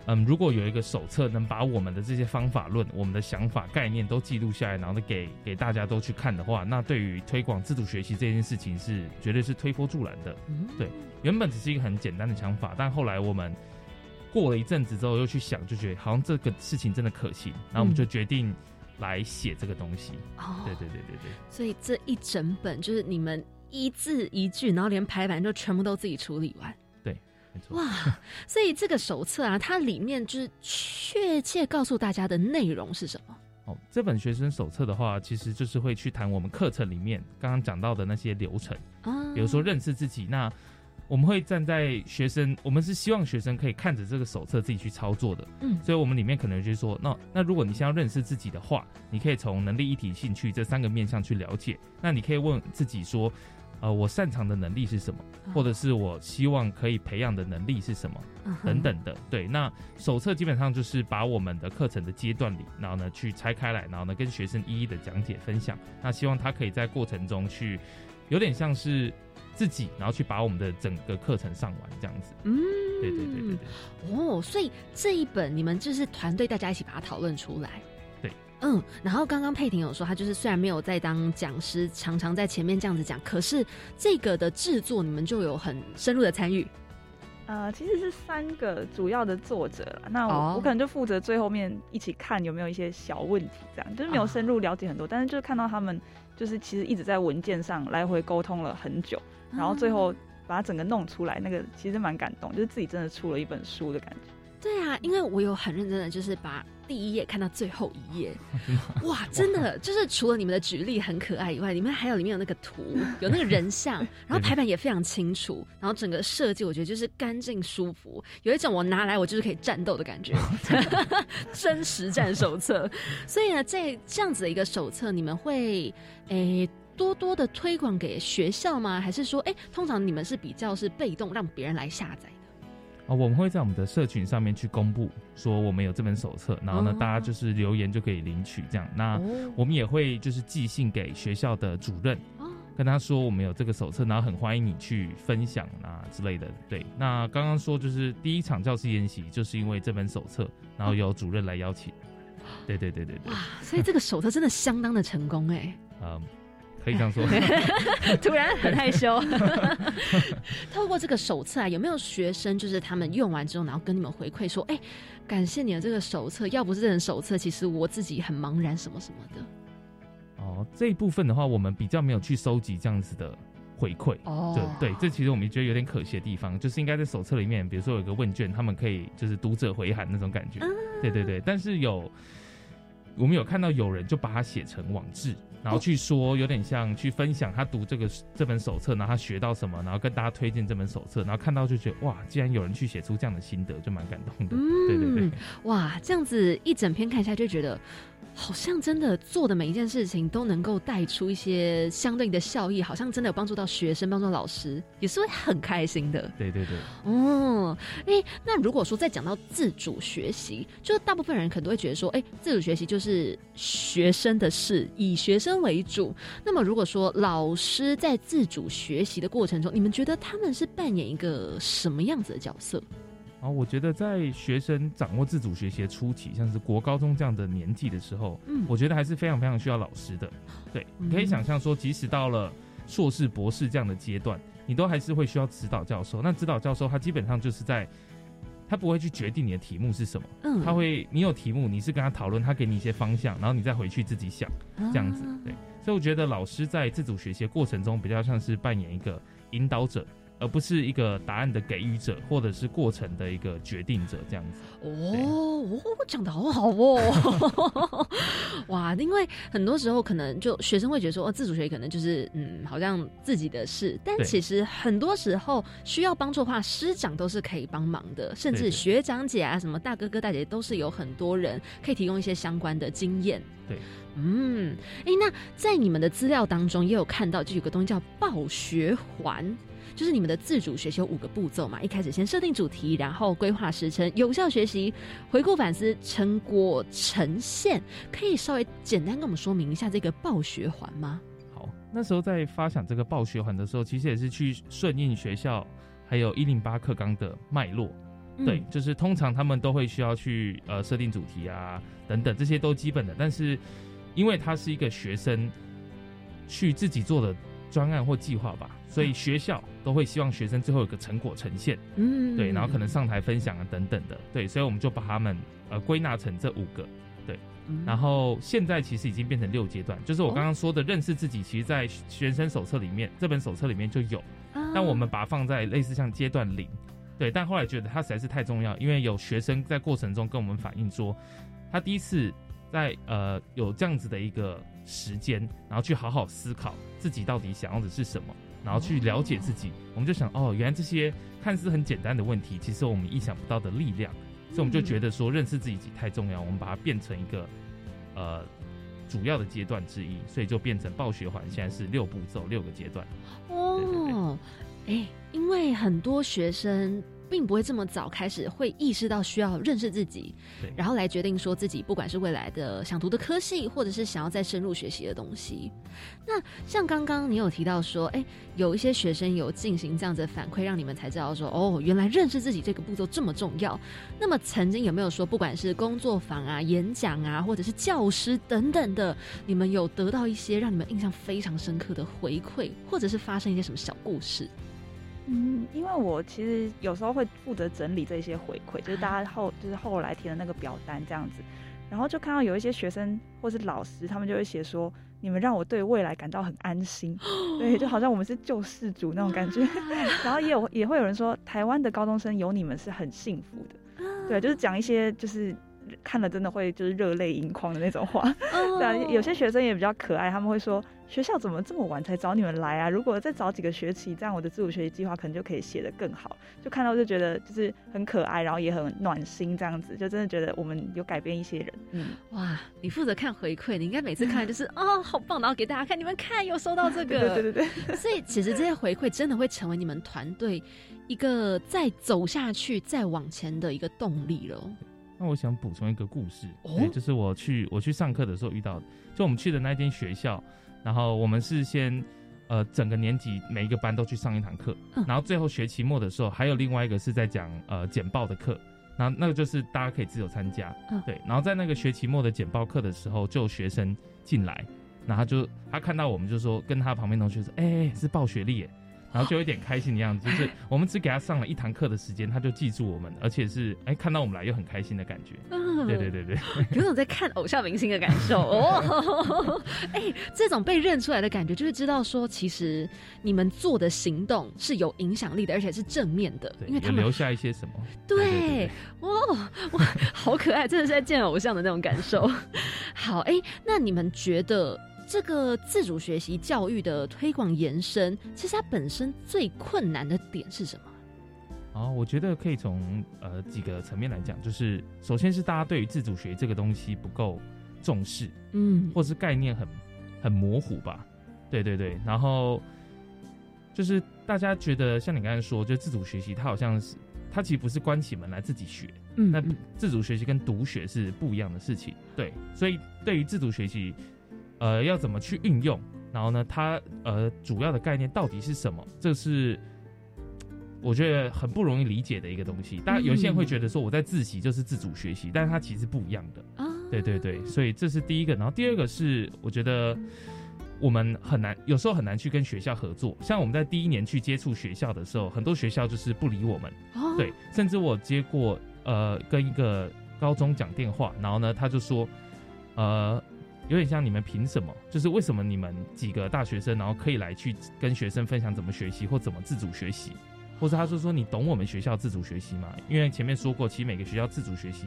嗯，如果有一个手册能把我们的这些方法论、我们的想法、概念都记录下来，然后呢给给大家都去看的话，那对于推广自主学习这件事情是绝对是推波助澜的。对，原本只是一个很简单的想法，但后来我们过了一阵子之后又去想，就觉得好像这个事情真的可行，然后我们就决定来写这个东西。哦，对对对对对。所以这一整本就是你们一字一句，然后连排版就全部都自己处理完。对，没错哇，<laughs> 所以这个手册啊，它里面就是确切告诉大家的内容是什么？哦，这本学生手册的话，其实就是会去谈我们课程里面刚刚讲到的那些流程啊，比如说认识自己。那我们会站在学生，我们是希望学生可以看着这个手册自己去操作的。嗯，所以我们里面可能就是说，那那如果你先要认识自己的话，你可以从能力、一体、兴趣这三个面向去了解。那你可以问自己说。呃，我擅长的能力是什么？或者是我希望可以培养的能力是什么？等等的。对，那手册基本上就是把我们的课程的阶段里，然后呢去拆开来，然后呢跟学生一一的讲解分享。那希望他可以在过程中去，有点像是自己，然后去把我们的整个课程上完这样子。嗯，对对对对对。哦，所以这一本你们就是团队大家一起把它讨论出来。对嗯，然后刚刚佩婷有说，她就是虽然没有在当讲师，常常在前面这样子讲，可是这个的制作你们就有很深入的参与。呃，其实是三个主要的作者，那我我可能就负责最后面一起看有没有一些小问题，这样就是没有深入了解很多，但是就是看到他们就是其实一直在文件上来回沟通了很久，然后最后把它整个弄出来，那个其实蛮感动，就是自己真的出了一本书的感觉。对啊，因为我有很认真的就是把。第一页看到最后一页，<laughs> 哇，真的就是除了你们的举例很可爱以外，里面还有里面有那个图，<laughs> 有那个人像，然后排版也非常清楚，然后整个设计我觉得就是干净舒服，有一种我拿来我就是可以战斗的感觉，<laughs> 真实战手册。所以呢，在这样子的一个手册，你们会诶多多的推广给学校吗？还是说，哎，通常你们是比较是被动让别人来下载？哦，我们会在我们的社群上面去公布，说我们有这本手册，然后呢，大家就是留言就可以领取这样。那我们也会就是寄信给学校的主任，跟他说我们有这个手册，然后很欢迎你去分享啊之类的。对，那刚刚说就是第一场教师研习，就是因为这本手册，然后由主任来邀请。对对对对对。哇，所以这个手册真的相当的成功哎。嗯。可以这样说，<laughs> 突然很害羞。透过这个手册啊，有没有学生就是他们用完之后，然后跟你们回馈说：“哎，感谢你的这个手册，要不是这本手册，其实我自己很茫然什么什么的。”哦，这一部分的话，我们比较没有去收集这样子的回馈。哦，对对，这其实我们觉得有点可惜的地方，就是应该在手册里面，比如说有个问卷，他们可以就是读者回函那种感觉。对对对，但是有我们有看到有人就把它写成网志。然后去说，有点像去分享他读这个这本手册，然后他学到什么，然后跟大家推荐这本手册，然后看到就觉得哇，既然有人去写出这样的心得，就蛮感动的。对对对，哇，这样子一整篇看下来就觉得。好像真的做的每一件事情都能够带出一些相对应的效益，好像真的有帮助到学生，帮助老师，也是会很开心的。对对对。哦，哎，那如果说再讲到自主学习，就是大部分人可能都会觉得说，哎，自主学习就是学生的事，以学生为主。那么如果说老师在自主学习的过程中，你们觉得他们是扮演一个什么样子的角色？然后我觉得，在学生掌握自主学习的初期，像是国高中这样的年纪的时候，嗯，我觉得还是非常非常需要老师的。对，你可以想象说，即使到了硕士、博士这样的阶段，你都还是会需要指导教授。那指导教授他基本上就是在，他不会去决定你的题目是什么，嗯，他会，你有题目，你是跟他讨论，他给你一些方向，然后你再回去自己想，这样子。对，所以我觉得老师在自主学习过程中，比较像是扮演一个引导者。而不是一个答案的给予者，或者是过程的一个决定者，这样子。哦，讲的好好哦，<laughs> 哇！因为很多时候可能就学生会觉得说，哦，自主学习可能就是嗯，好像自己的事。但其实很多时候需要帮助的话，师长都是可以帮忙的，甚至学长姐啊，什么大哥哥大姐都是有很多人可以提供一些相关的经验。对，嗯，哎，那在你们的资料当中也有看到，就有个东西叫暴学环。就是你们的自主学习有五个步骤嘛？一开始先设定主题，然后规划时程，有效学习，回顾反思，成果呈现。可以稍微简单跟我们说明一下这个报学环吗？好，那时候在发想这个报学环的时候，其实也是去顺应学校还有一零八课纲的脉络。对，就是通常他们都会需要去呃设定主题啊等等，这些都基本的。但是因为它是一个学生去自己做的专案或计划吧。所以学校都会希望学生最后有个成果呈现，嗯，对，然后可能上台分享啊等等的，对，所以我们就把他们呃归纳成这五个，对，然后现在其实已经变成六阶段，就是我刚刚说的认识自己，其实在学生手册里面这本手册里面就有，但我们把它放在类似像阶段零，对，但后来觉得它实在是太重要，因为有学生在过程中跟我们反映说，他第一次在呃有这样子的一个时间，然后去好好思考自己到底想要的是什么。然后去了解自己，我们就想哦，原来这些看似很简单的问题，其实我们意想不到的力量，所以我们就觉得说认识自己太重要，我们把它变成一个呃主要的阶段之一，所以就变成暴雪环，现在是六步骤六个阶段。哦，哎，因为很多学生。并不会这么早开始会意识到需要认识自己，然后来决定说自己不管是未来的想读的科系，或者是想要再深入学习的东西。那像刚刚你有提到说，哎，有一些学生有进行这样子的反馈，让你们才知道说，哦，原来认识自己这个步骤这么重要。那么曾经有没有说，不管是工作坊啊、演讲啊，或者是教师等等的，你们有得到一些让你们印象非常深刻的回馈，或者是发生一些什么小故事？嗯，因为我其实有时候会负责整理这些回馈，就是大家后就是后来填的那个表单这样子，然后就看到有一些学生或是老师，他们就会写说，你们让我对未来感到很安心，<gasps> 对，就好像我们是救世主那种感觉。<laughs> 然后也有也会有人说，台湾的高中生有你们是很幸福的，对，就是讲一些就是看了真的会就是热泪盈眶的那种话。<laughs> 对啊，有些学生也比较可爱，他们会说。学校怎么这么晚才找你们来啊？如果再早几个学期，这样我的自主学习计划可能就可以写得更好。就看到就觉得就是很可爱，然后也很暖心，这样子就真的觉得我们有改变一些人。嗯，哇，你负责看回馈，你应该每次看就是 <laughs> 哦，好棒，然后给大家看，你们看有收到这个，<laughs> 对对对。所以其实这些回馈真的会成为你们团队一个再走下去、再往前的一个动力了。那我想补充一个故事，哦，就是我去我去上课的时候遇到的，就我们去的那间学校。然后我们是先，呃，整个年级每一个班都去上一堂课，然后最后学期末的时候还有另外一个是在讲呃简报的课，然后那个就是大家可以自由参加，对。然后在那个学期末的简报课的时候，就有学生进来，然后就他看到我们就说跟他旁边同学说，哎，是报学历耶。然后就有点开心的样子，<laughs> 就是我们只给他上了一堂课的时间，他就记住我们，而且是哎看到我们来又很开心的感觉。对对对对，<laughs> 有种在看偶像明星的感受哦。<laughs> 哎，这种被认出来的感觉，就是知道说其实你们做的行动是有影响力的，而且是正面的，因为他们留下一些什么。对，哇哇，好可爱，真的是在见偶像的那种感受。好，哎，那你们觉得？这个自主学习教育的推广延伸，其实它本身最困难的点是什么？哦，我觉得可以从呃几个层面来讲，就是首先是大家对于自主学这个东西不够重视，嗯，或是概念很很模糊吧。对对对，然后就是大家觉得像你刚才说，就自主学习，它好像是它其实不是关起门来自己学，嗯，那自主学习跟独学是不一样的事情。对，所以对于自主学习。呃，要怎么去运用？然后呢，它呃主要的概念到底是什么？这是我觉得很不容易理解的一个东西。当然，有些人会觉得说我在自习就是自主学习，但是它其实不一样的。啊，对对对，所以这是第一个。然后第二个是，我觉得我们很难，有时候很难去跟学校合作。像我们在第一年去接触学校的时候，很多学校就是不理我们。哦，对，甚至我接过呃跟一个高中讲电话，然后呢他就说呃。有点像你们凭什么？就是为什么你们几个大学生，然后可以来去跟学生分享怎么学习或怎么自主学习，或者他说说你懂我们学校自主学习吗？因为前面说过，其实每个学校自主学习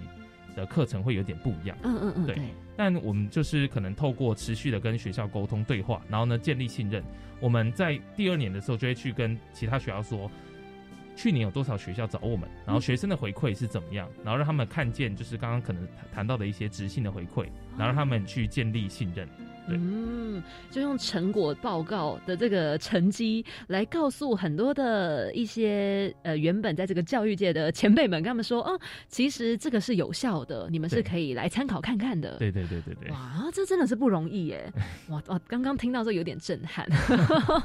的课程会有点不一样。嗯嗯嗯，对。但我们就是可能透过持续的跟学校沟通对话，然后呢建立信任。我们在第二年的时候就会去跟其他学校说。去年有多少学校找我们？然后学生的回馈是怎么样？然后让他们看见，就是刚刚可能谈到的一些直性的回馈，然后让他们去建立信任。嗯，就用成果报告的这个成绩来告诉很多的一些呃原本在这个教育界的前辈们，跟他们说哦，其实这个是有效的，你们是可以来参考看看的。对对对对对。哇，这真的是不容易耶！哇哇，刚刚听到这有点震撼。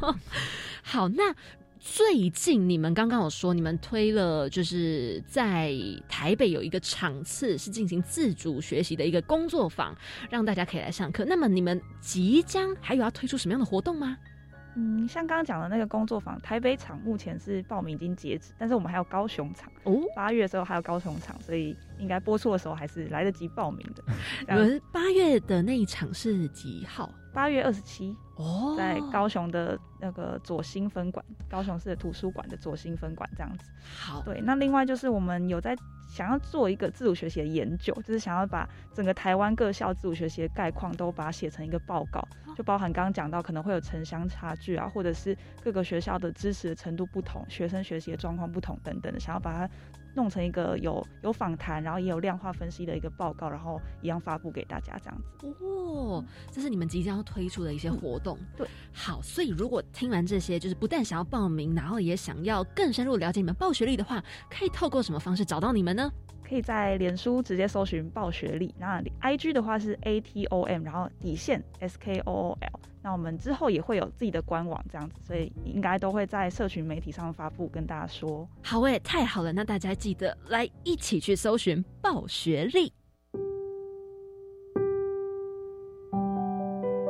<laughs> 好，那。最近你们刚刚有说，你们推了，就是在台北有一个场次是进行自主学习的一个工作坊，让大家可以来上课。那么你们即将还有要推出什么样的活动吗？嗯，像刚刚讲的那个工作坊，台北场目前是报名已经截止，但是我们还有高雄场哦，八月的时候还有高雄场，所以应该播出的时候还是来得及报名的。<laughs> 你们八月的那一场是几号？八月二十七哦，在高雄的那个左新分馆，高雄市的图书馆的左新分馆这样子。好，对，那另外就是我们有在。想要做一个自主学习的研究，就是想要把整个台湾各校自主学习的概况都把它写成一个报告，就包含刚刚讲到可能会有城乡差距啊，或者是各个学校的支持的程度不同，学生学习的状况不同等等的，想要把它弄成一个有有访谈，然后也有量化分析的一个报告，然后一样发布给大家这样子。哦，这是你们即将要推出的一些活动。对，好，所以如果听完这些，就是不但想要报名，然后也想要更深入了解你们报学历的话，可以透过什么方式找到你们呢？可以在脸书直接搜寻报学历，那 I G 的话是 A T O M，然后底线 S K O O L。那我们之后也会有自己的官网这样子，所以应该都会在社群媒体上发布，跟大家说。好诶，太好了，那大家记得来一起去搜寻报学历。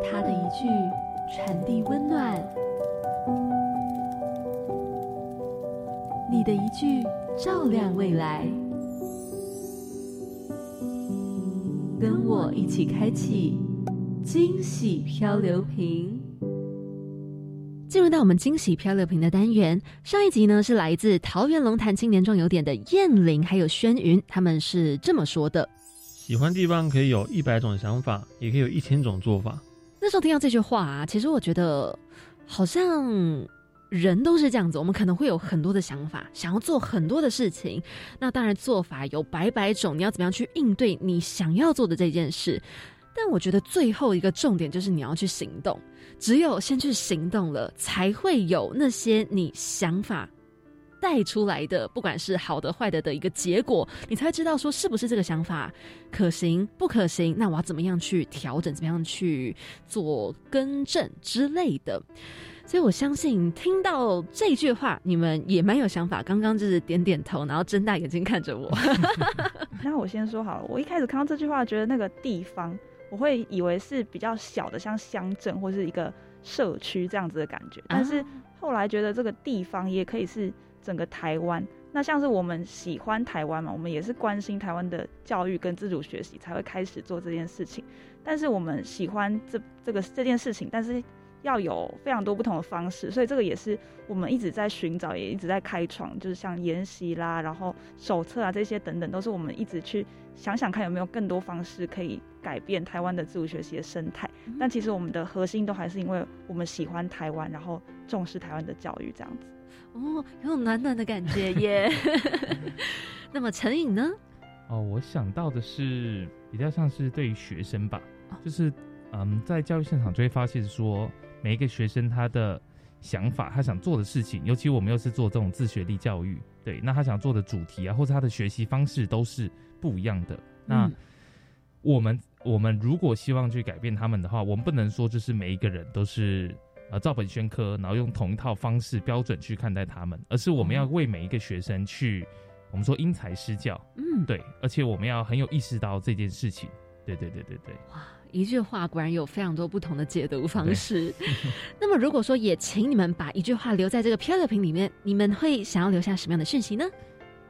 他的一句传递温暖，你的一句照亮未来。跟我一起开启惊喜漂流瓶，进入到我们惊喜漂流瓶的单元。上一集呢是来自桃园龙潭青年壮游点的燕玲还有轩云，他们是这么说的：喜欢地方可以有一百种想法，也可以有一千种做法。那时候听到这句话啊，其实我觉得好像。人都是这样子，我们可能会有很多的想法，想要做很多的事情。那当然做法有百百种，你要怎么样去应对你想要做的这件事？但我觉得最后一个重点就是你要去行动。只有先去行动了，才会有那些你想法带出来的，不管是好的坏的的一个结果，你才知道说是不是这个想法可行不可行。那我要怎么样去调整？怎么样去做更正之类的？所以，我相信听到这句话，你们也蛮有想法。刚刚就是点点头，然后睁大眼睛看着我。<laughs> <laughs> 那我先说好了，我一开始看到这句话，觉得那个地方，我会以为是比较小的，像乡镇或是一个社区这样子的感觉。但是后来觉得这个地方也可以是整个台湾。那像是我们喜欢台湾嘛，我们也是关心台湾的教育跟自主学习，才会开始做这件事情。但是我们喜欢这这个这件事情，但是。要有非常多不同的方式，所以这个也是我们一直在寻找，也一直在开创，就是像研习啦，然后手册啊这些等等，都是我们一直去想想看有没有更多方式可以改变台湾的自主学习的生态。但其实我们的核心都还是因为我们喜欢台湾，然后重视台湾的教育这样子。哦，有种暖暖的感觉耶。<laughs> 那么陈颖呢？哦，我想到的是比较像是对于学生吧，就是嗯，在教育现场就会发现说。每一个学生他的想法，他想做的事情，尤其我们又是做这种自学历教育，对，那他想做的主题啊，或者他的学习方式都是不一样的。那我们我们如果希望去改变他们的话，我们不能说就是每一个人都是呃照本宣科，然后用同一套方式标准去看待他们，而是我们要为每一个学生去，我们说因材施教，嗯，对，而且我们要很有意识到这件事情，对对对对对。一句话果然有非常多不同的解读方式。<laughs> 那么，如果说也请你们把一句话留在这个漂流瓶里面，你们会想要留下什么样的讯息呢？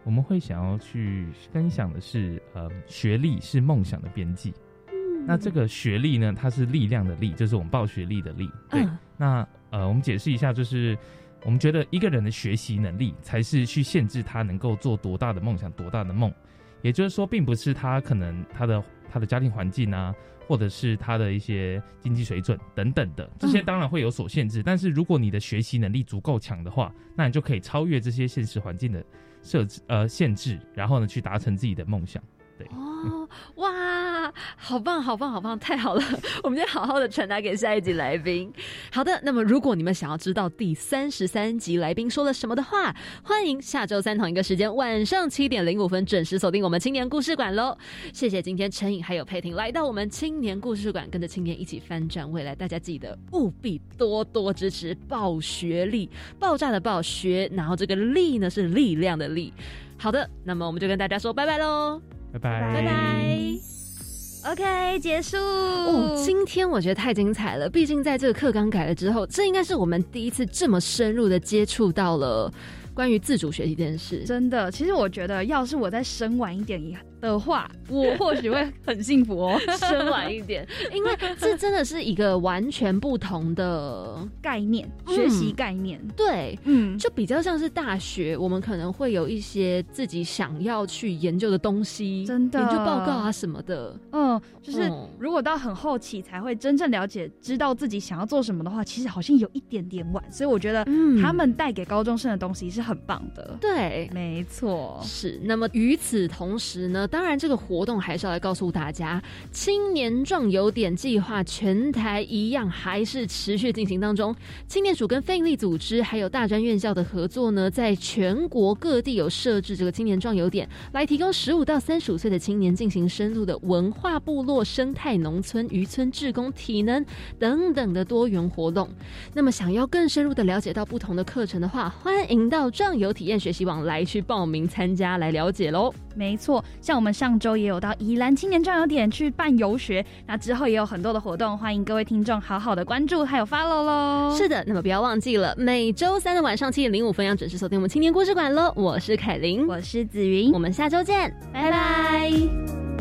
我们会想要去分享的是，呃，学历是梦想的边际。嗯那这个学历呢，它是力量的力，就是我们报学历的力。对。那呃，我们解释一下，就是我们觉得一个人的学习能力，才是去限制他能够做多大的梦想、多大的梦。也就是说，并不是他可能他的他的家庭环境啊。或者是他的一些经济水准等等的，这些当然会有所限制。但是如果你的学习能力足够强的话，那你就可以超越这些现实环境的设置呃限制，然后呢去达成自己的梦想。哦，哇，好棒，好棒，好棒，太好了！<laughs> 我们就好好的传达给下一集来宾。好的，那么如果你们想要知道第三十三集来宾说了什么的话，欢迎下周三同一个时间晚上七点零五分准时锁定我们青年故事馆喽。谢谢今天陈颖还有佩婷来到我们青年故事馆，跟着青年一起翻转未来。大家记得务必多多支持爆学历，爆炸的爆学，然后这个力呢是力量的力。好的，那么我们就跟大家说拜拜喽。拜拜拜拜，OK，结束。哦，今天我觉得太精彩了，毕竟在这个课纲改了之后，这应该是我们第一次这么深入的接触到了关于自主学习这件事。真的，其实我觉得，要是我再深晚一点也。的话，我或许会很幸福哦，深晚一点，<laughs> 因为这真的是一个完全不同的概念，学习概念。对，嗯，就比较像是大学，我们可能会有一些自己想要去研究的东西，真的研究报告啊什么的。嗯，就是如果到很后期才会真正了解，知道自己想要做什么的话，其实好像有一点点晚。所以我觉得，他们带给高中生的东西是很棒的。对，没错，是。那么与此同时呢？当然，这个活动还是要来告诉大家，青年壮游点计划全台一样还是持续进行当中。青年署跟非营利组织还有大专院校的合作呢，在全国各地有设置这个青年壮游点，来提供十五到三十五岁的青年进行深入的文化部落、生态农村、渔村志工、体能等等的多元活动。那么，想要更深入的了解到不同的课程的话，欢迎到壮游体验学习网来去报名参加来了解喽。没错，像我们上周也有到宜兰青年壮游点去办游学，那之后也有很多的活动，欢迎各位听众好好的关注还有 follow 喽。是的，那么不要忘记了，每周三的晚上七点零五分要准时锁定我们青年故事馆喽。我是凯琳，我是紫云，我们下周见，拜拜。